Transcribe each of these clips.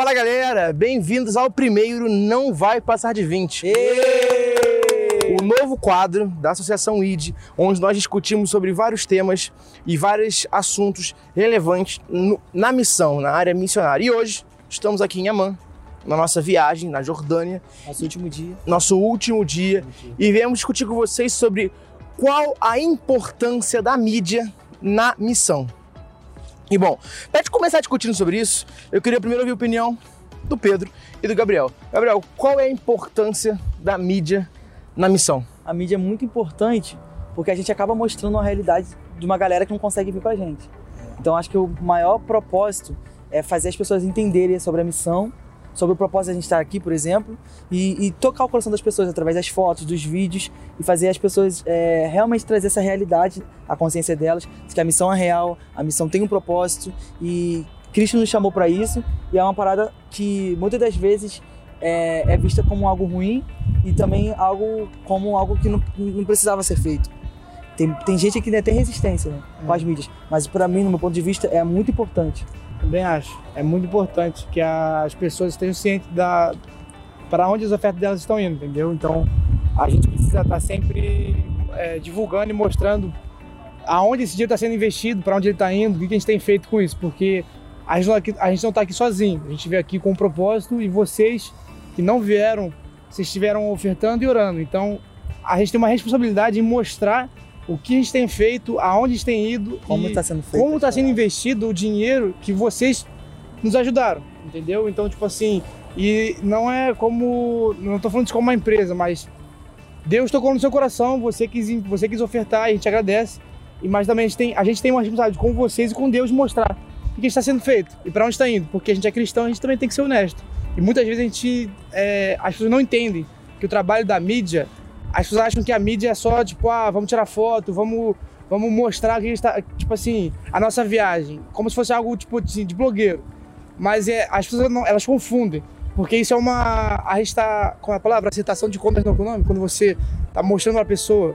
Fala galera, bem-vindos ao primeiro Não Vai Passar de 20. O novo quadro da Associação ID, onde nós discutimos sobre vários temas e vários assuntos relevantes no- na missão, na área missionária. E hoje estamos aqui em Amman, na nossa viagem na Jordânia, Nosso último dia. nosso último dia, e viemos discutir com vocês sobre qual a importância da mídia na missão. E bom, para gente começar discutindo sobre isso, eu queria primeiro ouvir a opinião do Pedro e do Gabriel. Gabriel, qual é a importância da mídia na missão? A mídia é muito importante porque a gente acaba mostrando uma realidade de uma galera que não consegue vir com a gente. Então acho que o maior propósito é fazer as pessoas entenderem sobre a missão, sobre o propósito de a gente estar aqui, por exemplo, e, e tocar o coração das pessoas através das fotos, dos vídeos e fazer as pessoas é, realmente trazer essa realidade à consciência delas, de que a missão é real, a missão tem um propósito e Cristo nos chamou para isso e é uma parada que muitas das vezes é, é vista como algo ruim e também algo como algo que não, não precisava ser feito. Tem, tem gente que ainda tem resistência né, com as mídias, mas para mim, no meu ponto de vista, é muito importante. Também acho. É muito importante que as pessoas estejam cientes da para onde as ofertas delas estão indo, entendeu? Então a gente precisa estar sempre é, divulgando e mostrando aonde esse dinheiro está sendo investido, para onde ele está indo, o que a gente tem feito com isso, porque a gente não aqui- a gente não está aqui sozinho. A gente veio aqui com um propósito e vocês que não vieram, vocês estiveram ofertando e orando. Então a gente tem uma responsabilidade em mostrar o que a gente tem feito, aonde a gente tem ido Como e está sendo feito. como está sendo investido o dinheiro que vocês nos ajudaram, entendeu? Então, tipo assim, e não é como, não tô falando isso como uma empresa, mas Deus tocou no seu coração, você quis, você quis ofertar, e a gente agradece. E mas também a gente tem, a gente tem uma responsabilidade com vocês e com Deus de mostrar o que está sendo feito e para onde está indo, porque a gente é cristão, a gente também tem que ser honesto. E muitas vezes a gente, é, as pessoas não entendem que o trabalho da mídia, as pessoas acham que a mídia é só tipo, ah, vamos tirar foto, vamos vamos mostrar que a gente tá, tipo assim, a nossa viagem, como se fosse algo tipo assim, de blogueiro. Mas é, as pessoas não, elas confundem, porque isso é uma, a gente tá, com a palavra, aceitação de contas não econômico, quando você tá mostrando pra pessoa,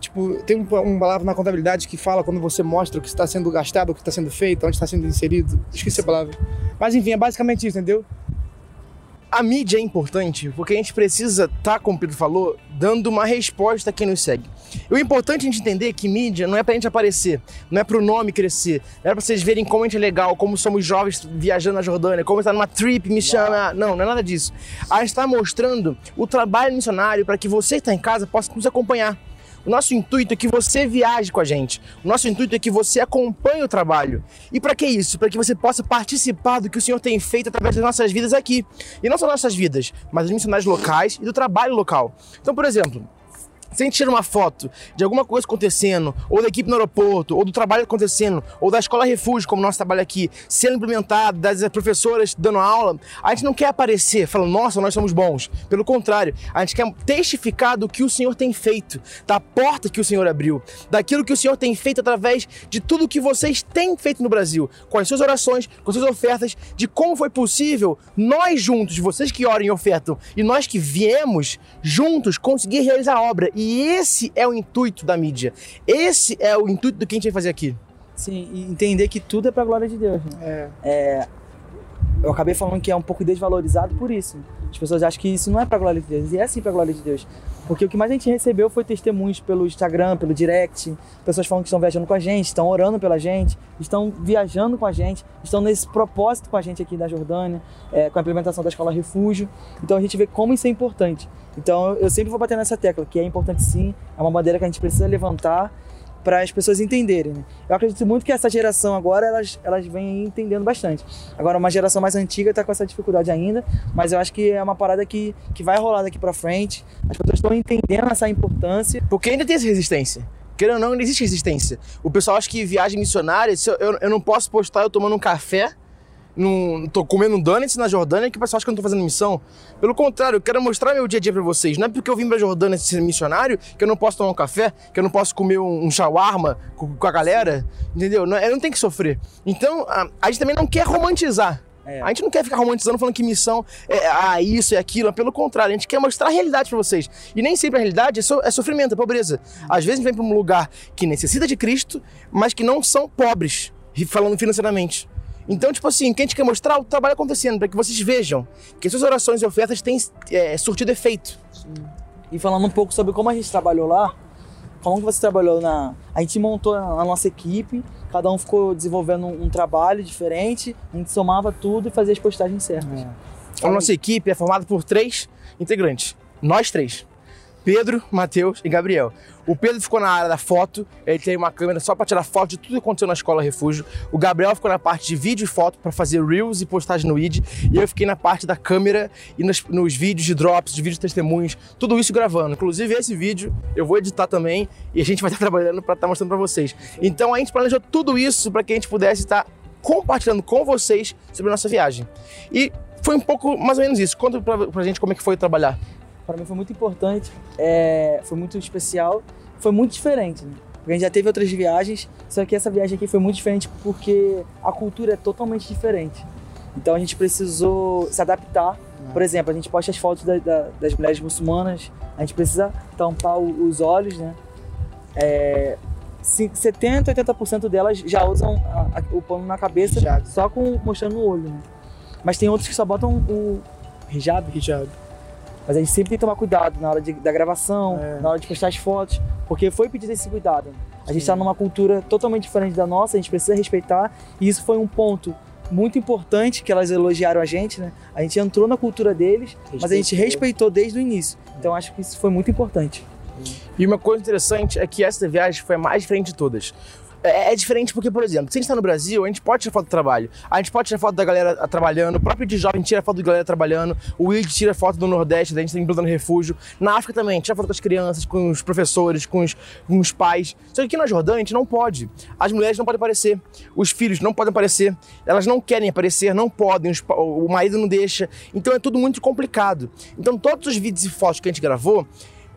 tipo, tem um, uma palavra na contabilidade que fala quando você mostra o que está sendo gastado, o que está sendo feito, onde está sendo inserido, esqueci a palavra. Mas enfim, é basicamente isso, entendeu? A mídia é importante porque a gente precisa estar, como o Pedro falou, dando uma resposta a quem nos segue. E o importante é a gente entender que mídia não é pra gente aparecer, não é pro nome crescer, não é pra vocês verem como a gente é legal, como somos jovens viajando na Jordânia, como está numa trip me chama. Não, não é nada disso. A gente está mostrando o trabalho missionário para que você que está em casa possa nos acompanhar. O nosso intuito é que você viaje com a gente. O nosso intuito é que você acompanhe o trabalho. E para que isso? Para que você possa participar do que o Senhor tem feito através das nossas vidas aqui. E não só nossas vidas, mas dos missionários locais e do trabalho local. Então, por exemplo, se a gente tira uma foto de alguma coisa acontecendo, ou da equipe no aeroporto, ou do trabalho acontecendo, ou da escola refúgio, como nosso trabalho aqui, sendo implementado, das professoras dando aula, a gente não quer aparecer falando, nossa, nós somos bons. Pelo contrário, a gente quer testificar do que o Senhor tem feito, da porta que o Senhor abriu, daquilo que o Senhor tem feito através de tudo que vocês têm feito no Brasil, com as suas orações, com as suas ofertas, de como foi possível nós juntos, vocês que oram e ofertam, e nós que viemos juntos conseguir realizar a obra. E esse é o intuito da mídia. Esse é o intuito do que a gente vai fazer aqui. Sim, e entender que tudo é pra glória de Deus. Né? É, Eu acabei falando que é um pouco desvalorizado por isso. As pessoas acham que isso não é pra glória de Deus, e é sim pra glória de Deus. Porque o que mais a gente recebeu foi testemunhos pelo Instagram, pelo direct, pessoas falando que estão viajando com a gente, estão orando pela gente, estão viajando com a gente, estão nesse propósito com a gente aqui da Jordânia, é, com a implementação da escola refúgio. Então a gente vê como isso é importante. Então eu sempre vou bater nessa tecla, que é importante sim, é uma bandeira que a gente precisa levantar para as pessoas entenderem. Né? Eu acredito muito que essa geração agora elas, elas vêm entendendo bastante. Agora uma geração mais antiga está com essa dificuldade ainda, mas eu acho que é uma parada que, que vai rolar daqui para frente. As pessoas estão entendendo essa importância. Porque ainda tem essa resistência. Querendo ou não, ainda existe resistência. O pessoal acha que viagem missionária, eu, eu, eu não posso postar eu tomando um café, num, tô comendo um donuts na Jordânia, que o pessoal acha que eu não tô fazendo missão. Pelo contrário, eu quero mostrar meu dia a dia pra vocês. Não é porque eu vim pra Jordânia ser missionário que eu não posso tomar um café, que eu não posso comer um, um shawarma com, com a galera, entendeu? Não, eu não tenho que sofrer. Então, a, a gente também não quer romantizar. É. A gente não quer ficar romantizando falando que missão é ah, isso e aquilo, pelo contrário, a gente quer mostrar a realidade pra vocês. E nem sempre a realidade é, so- é sofrimento, é pobreza. Às vezes a gente vem pra um lugar que necessita de Cristo, mas que não são pobres, falando financeiramente. Então, tipo assim, o que a gente quer mostrar? O trabalho acontecendo, para que vocês vejam que suas orações e ofertas têm é, surtido efeito. E falando um pouco sobre como a gente trabalhou lá, como que você trabalhou na. A gente montou a nossa equipe, cada um ficou desenvolvendo um, um trabalho diferente, a gente somava tudo e fazia as postagens certas. É. A nossa equipe é formada por três integrantes. Nós três. Pedro, Matheus e Gabriel. O Pedro ficou na área da foto, ele tem uma câmera só para tirar foto de tudo que aconteceu na escola refúgio. O Gabriel ficou na parte de vídeo e foto para fazer reels e postagem no ID. E eu fiquei na parte da câmera e nos, nos vídeos de drops, de vídeos testemunhos, tudo isso gravando. Inclusive esse vídeo eu vou editar também e a gente vai estar trabalhando para estar mostrando para vocês. Então a gente planejou tudo isso para que a gente pudesse estar compartilhando com vocês sobre a nossa viagem. E foi um pouco mais ou menos isso. Conta pra, pra gente como é que foi trabalhar para mim foi muito importante, é, foi muito especial, foi muito diferente. Né? Porque a gente já teve outras viagens, só que essa viagem aqui foi muito diferente porque a cultura é totalmente diferente. Então a gente precisou se adaptar. Por exemplo, a gente posta as fotos da, da, das mulheres muçulmanas, a gente precisa tampar os olhos, né? É, 70, 80% delas já usam a, a, o pano na cabeça hijab. só com mostrando o olho, né? Mas tem outros que só botam o hijab. Hijab. Mas a gente sempre tem que tomar cuidado na hora de, da gravação, é. na hora de postar as fotos, porque foi pedido esse cuidado. A gente está numa cultura totalmente diferente da nossa, a gente precisa respeitar, e isso foi um ponto muito importante que elas elogiaram a gente, né? A gente entrou na cultura deles, respeitou. mas a gente respeitou desde o início. Então acho que isso foi muito importante. E uma coisa interessante é que essa viagem foi a mais diferente de todas. É, é, diferente porque, por exemplo, se a gente está no Brasil, a gente pode tirar foto do trabalho. A gente pode tirar foto da galera trabalhando, o próprio de jovem tira foto da galera trabalhando, o Will tira foto do Nordeste, da gente tá implantando refúgio. Na África também, tira foto com as crianças, com os professores, com os, com os pais. Só que aqui na Jordânia a gente não pode. As mulheres não podem aparecer, os filhos não podem aparecer, elas não querem aparecer, não podem, os, o marido não deixa. Então é tudo muito complicado. Então todos os vídeos e fotos que a gente gravou,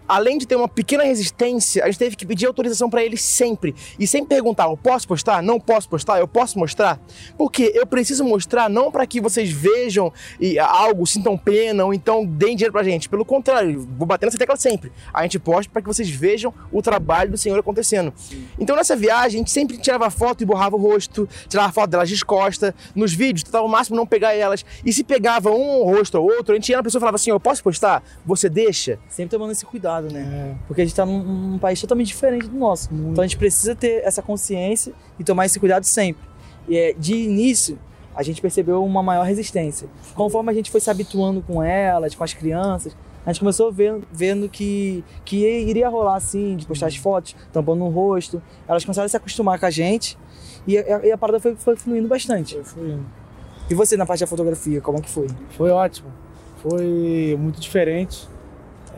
além de ter uma pequena resistência, a gente teve que pedir autorização para eles sempre. E sempre perguntar: eu posso postar? Não posso postar? Eu posso mostrar? Porque eu preciso mostrar não para que vocês vejam algo, sintam pena ou então deem dinheiro pra gente. Pelo contrário, vou bater nessa tecla sempre. A gente posta para que vocês vejam o trabalho do Senhor acontecendo. Sim. Então nessa viagem, a gente sempre tirava foto e borrava o rosto, tirava foto delas de costa. Nos vídeos, tentava o máximo não pegar elas. E se pegava um rosto ou outro, a gente ia na pessoa e falava assim: eu posso postar? Você deixa? Sempre tomando esse cuidado né? É. Porque a gente está num, num, país totalmente diferente do nosso. Muito. Então a gente precisa ter essa consciência e tomar esse cuidado sempre. E é, de início, a gente percebeu uma maior resistência. Conforme a gente foi se habituando com elas, com as crianças, a gente começou vendo, vendo que, que iria rolar assim, de postar as fotos, tampando o rosto. Elas começaram a se acostumar com a gente e a, e a parada foi, foi fluindo bastante. Foi fluindo. E você na parte da fotografia, como é que foi? Foi ótimo. Foi muito diferente.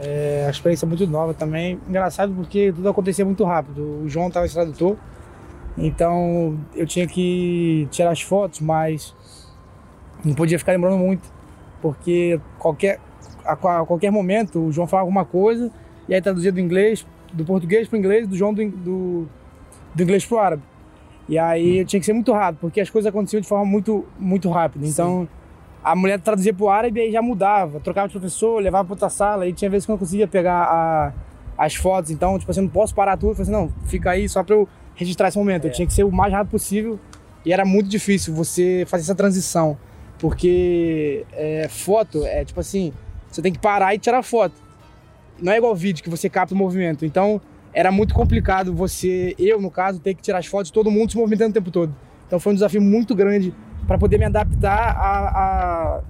É, a experiência é muito nova também. Engraçado porque tudo acontecia muito rápido. O João estava esse tradutor, então eu tinha que tirar as fotos, mas não podia ficar lembrando muito, porque qualquer, a, a qualquer momento o João falava alguma coisa e aí traduzia do inglês, do português para o inglês, do João do, do, do inglês para o árabe. E aí eu tinha que ser muito rápido, porque as coisas aconteciam de forma muito, muito rápida. Então. Sim a mulher traduzia pro árabe e já mudava, trocava de professor, levava pra outra sala, e tinha vezes que eu não conseguia pegar a, as fotos, então, tipo assim, não posso parar tudo, eu falei assim, não, fica aí só pra eu registrar esse momento. É. Eu tinha que ser o mais rápido possível e era muito difícil você fazer essa transição, porque é, foto é tipo assim, você tem que parar e tirar foto. Não é igual vídeo que você capta o movimento, então era muito complicado você, eu no caso, ter que tirar as fotos, todo mundo se movimentando o tempo todo. Então foi um desafio muito grande para poder me adaptar à,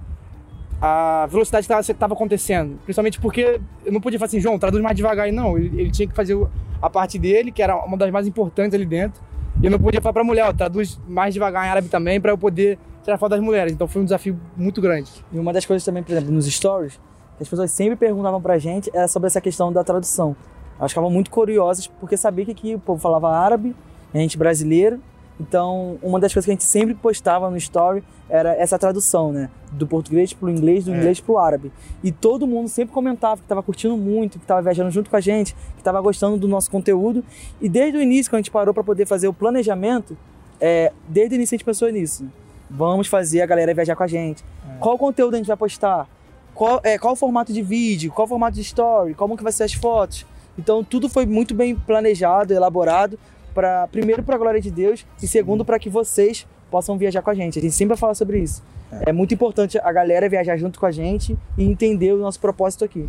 à, à velocidade que estava acontecendo. Principalmente porque eu não podia falar assim, João, traduz mais devagar. E não, ele, ele, tinha que fazer a parte dele, que era uma das mais importantes ali dentro. E eu não podia falar para a mulher, ó, traduz mais devagar em árabe também, para eu poder tirar foto das mulheres. Então foi um desafio muito grande. E uma das coisas também, por exemplo, nos stories, que as pessoas sempre perguntavam pra gente era sobre essa questão da tradução. Elas ficavam muito curiosas porque sabia que aqui o povo falava árabe, a gente brasileiro, então, uma das coisas que a gente sempre postava no story era essa tradução, né? Do português para o inglês, do é. inglês para o árabe. E todo mundo sempre comentava que estava curtindo muito, que estava viajando junto com a gente, que estava gostando do nosso conteúdo. E desde o início, quando a gente parou para poder fazer o planejamento, é, desde o início a gente pensou nisso. Vamos fazer a galera viajar com a gente. É. Qual conteúdo a gente vai postar? Qual, é, qual o formato de vídeo? Qual o formato de story? Como que vai ser as fotos? Então tudo foi muito bem planejado, elaborado para primeiro para a glória de Deus e segundo para que vocês possam viajar com a gente. A gente sempre fala sobre isso. É. muito importante a galera viajar junto com a gente e entender o nosso propósito aqui.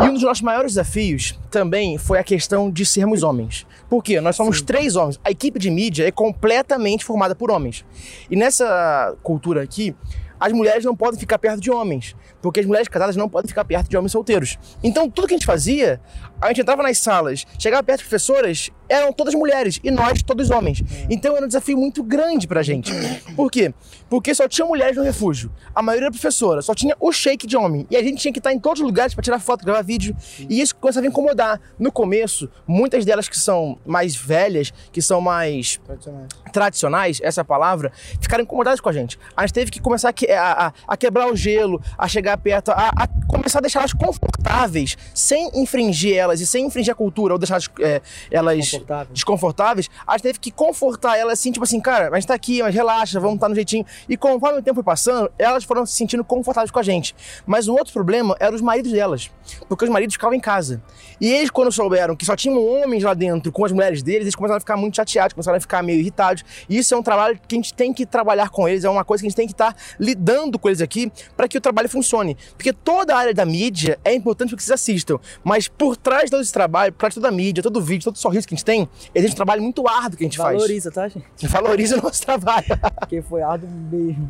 E um dos nossos maiores desafios também foi a questão de sermos homens. Por quê? Nós somos Sim. três homens. A equipe de mídia é completamente formada por homens. E nessa cultura aqui, as mulheres não podem ficar perto de homens, porque as mulheres casadas não podem ficar perto de homens solteiros. Então, tudo que a gente fazia, a gente entrava nas salas, chegava perto de professoras, eram todas mulheres e nós todos homens. Então era um desafio muito grande pra gente. Por quê? Porque só tinha mulheres no refúgio. A maioria era professora, só tinha o shake de homem. E a gente tinha que estar em todos os lugares para tirar foto, gravar vídeo. E isso começava a incomodar. No começo, muitas delas que são mais velhas, que são mais tradicionais, tradicionais essa é palavra, ficaram incomodadas com a gente. A gente teve que começar a, a, a quebrar o gelo, a chegar perto, a, a começar a deixar elas confortáveis, sem infringir elas e sem infringir a cultura, ou deixar elas, é, elas desconfortáveis, a gente teve que confortar elas assim, tipo assim, cara, a gente tá aqui, mas relaxa, vamos estar tá no jeitinho. E conforme o tempo foi passando, elas foram se sentindo confortáveis com a gente. Mas um outro problema era os maridos delas, porque os maridos ficavam em casa. E eles, quando souberam que só tinham homens lá dentro com as mulheres deles, eles começaram a ficar muito chateados, começaram a ficar meio irritados. E isso é um trabalho que a gente tem que trabalhar com eles, é uma coisa que a gente tem que estar tá lidando com eles aqui para que o trabalho funcione. Porque toda a área da mídia é importante para que vocês assistam, mas por trás de todo esse trabalho, por trás de toda a mídia, todo o vídeo, todo o sorriso que a gente tem, existe um trabalho muito árduo que a gente Valoriza, faz. Valoriza, tá, gente? Valoriza o nosso trabalho. Porque foi árduo mesmo.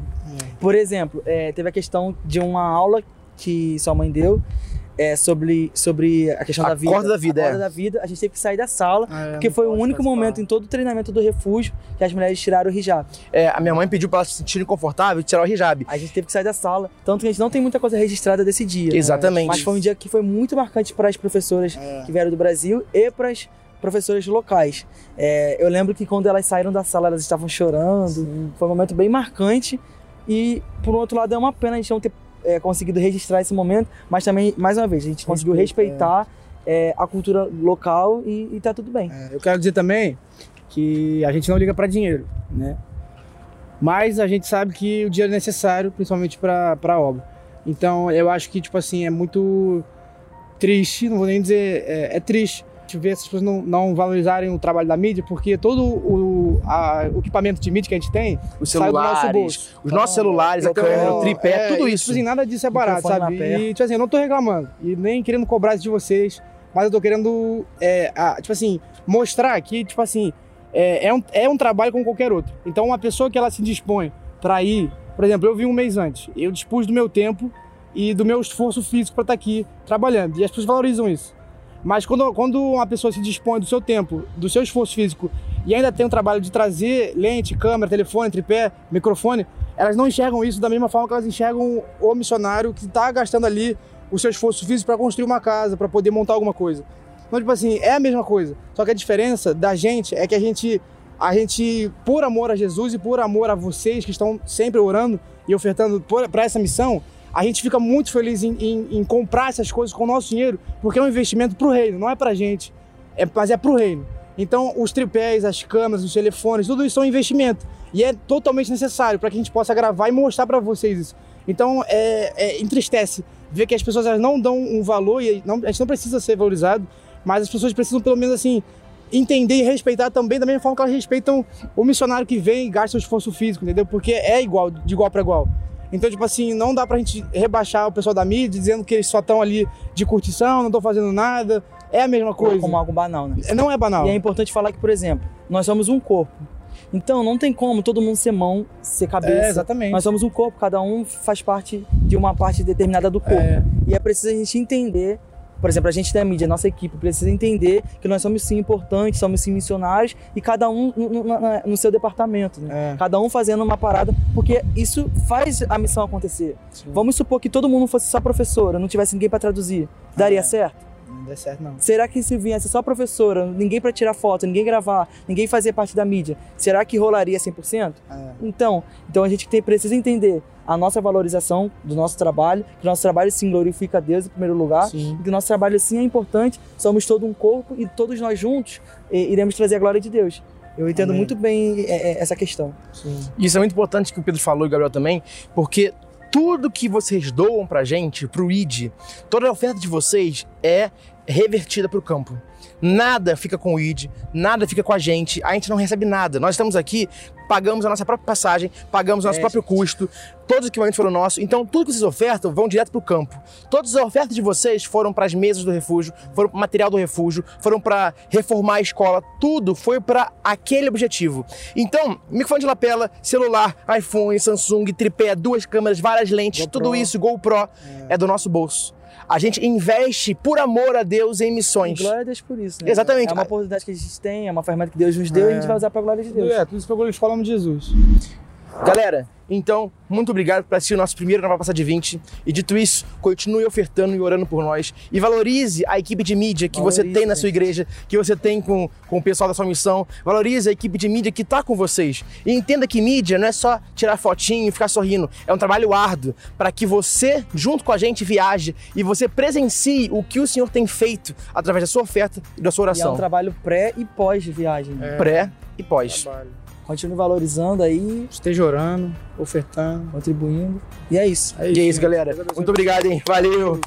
Por exemplo, é, teve a questão de uma aula que sua mãe deu é, sobre, sobre a questão a da vida. Corda da vida, a corda é. da vida, a gente teve que sair da sala, ah, é, porque foi o único momento em todo o treinamento do refúgio que as mulheres tiraram o hijab. É, a minha mãe pediu para elas se sentirem confortáveis tirar o hijab. A gente teve que sair da sala, tanto que a gente não tem muita coisa registrada desse dia. Exatamente. Mas foi um dia que foi muito marcante para as professoras é. que vieram do Brasil e para as professores locais. É, eu lembro que quando elas saíram da sala, elas estavam chorando. Sim. Foi um momento bem marcante. E, por outro lado, é uma pena a gente não ter é, conseguido registrar esse momento, mas também, mais uma vez, a gente conseguiu respeitar é. a cultura local e, e tá tudo bem. É, eu quero dizer também que a gente não liga para dinheiro, né? Mas a gente sabe que o dinheiro é necessário, principalmente para a obra. Então, eu acho que, tipo assim, é muito triste, não vou nem dizer, é, é triste ver essas pessoas não, não, valorizarem o trabalho da mídia, porque todo o, a, o, equipamento de mídia que a gente tem os celulares, sai do nosso bolso. Os nossos celulares, a câmera, o tripé, é, tudo isso. Tipo assim, nada disso é barato, sabe? E, tipo assim, eu não tô reclamando. E nem querendo cobrar isso de vocês, mas eu tô querendo, é, a, tipo assim, mostrar que, tipo assim, é, é, um, é um trabalho como qualquer outro. Então, uma pessoa que ela se dispõe para ir, por exemplo, eu vim um mês antes, eu dispus do meu tempo e do meu esforço físico para estar tá aqui trabalhando. E as pessoas valorizam isso. Mas quando, quando uma pessoa se dispõe do seu tempo, do seu esforço físico e ainda tem o trabalho de trazer lente, câmera, telefone, tripé, microfone, elas não enxergam isso da mesma forma que elas enxergam o missionário que está gastando ali o seu esforço físico para construir uma casa, para poder montar alguma coisa. Então, tipo assim, é a mesma coisa. Só que a diferença da gente é que a gente, a gente, por amor a Jesus e por amor a vocês que estão sempre orando e ofertando para essa missão, a gente fica muito feliz em, em, em, comprar essas coisas com o nosso dinheiro, porque é um investimento para o reino, não é para a gente, é, mas é para o reino. Então, os tripés, as câmeras, os telefones, tudo isso é um investimento. E é totalmente necessário para que a gente possa gravar e mostrar para vocês isso. Então, é, é, entristece ver que as pessoas elas não dão um valor e não, a gente não precisa ser valorizado, mas as pessoas precisam, pelo menos assim, entender e respeitar também da mesma forma que elas respeitam o missionário que vem e gasta o esforço físico, entendeu? Porque é igual, de igual para igual. Então, tipo assim, não dá pra gente rebaixar o pessoal da mídia dizendo que eles só estão ali de curtição, não estão fazendo nada. É a mesma coisa. Como algo banal, né? Não é banal. E é importante falar que, por exemplo, nós somos um corpo. Então, não tem como todo mundo ser mão, ser cabeça. É, exatamente. Nós somos um corpo, cada um faz parte de uma parte determinada do corpo. É. E é preciso a gente entender por exemplo, a gente da mídia, nossa equipe, precisa entender que nós somos sim importantes, somos sim missionários e cada um no, no, no seu departamento, né? É. Cada um fazendo uma parada, porque isso faz a missão acontecer. Sim. Vamos supor que todo mundo fosse só professora, não tivesse ninguém para traduzir. Daria é. certo? Não dá certo, não. Será que se viesse só professora, ninguém para tirar foto, ninguém gravar, ninguém fazer parte da mídia, será que rolaria 100%? É. Então, então a gente tem, precisa entender a nossa valorização do nosso trabalho, que o nosso trabalho sim glorifica a Deus em primeiro lugar, sim. e que o nosso trabalho sim é importante, somos todo um corpo e todos nós juntos iremos trazer a glória de Deus. Eu entendo Amém. muito bem é, é, essa questão. Sim. Isso é muito importante que o Pedro falou e o Gabriel também, porque tudo que vocês doam pra gente, pro ID, toda a oferta de vocês é revertida para o campo. Nada fica com o ID, nada fica com a gente, a gente não recebe nada. Nós estamos aqui, pagamos a nossa própria passagem, pagamos o nosso É, próprio custo, todos os equipamentos foram nossos, então tudo que vocês ofertam vão direto para o campo. Todas as ofertas de vocês foram para as mesas do refúgio, foram para material do refúgio, foram para reformar a escola, tudo foi para aquele objetivo. Então, microfone de lapela, celular, iPhone, Samsung, tripé, duas câmeras, várias lentes, GoPro. tudo isso, GoPro, é do nosso bolso. A gente investe por amor a Deus em E missões. glória a Deus por isso, né? Exatamente. É uma oportunidade que a gente tem, é uma ferramenta que Deus nos deu e a gente vai usar pra glória de Deus. É, tudo isso o nome de Jesus. Galera, então, muito obrigado por assistir o nosso primeiro Nova Passar de 20. E dito isso, continue ofertando e orando por nós. E valorize a equipe de mídia que você Valorize, tem na sua igreja, que você tem com, com o pessoal da sua missão. Valorize a equipe de mídia que está com vocês. E entenda que mídia não é só tirar fotinho e ficar sorrindo. É um trabalho árduo para que você, junto com a gente, viaje e você presencie o que o Senhor tem feito através da sua oferta e da sua E é oração. um trabalho pré e pós viagem. né? Pré e pós. Trabalho. Continue valorizando aí, Esteja orando, ofertando. contribuindo. E é isso. E é isso, galera. Muito obrigado, hein? Valeu!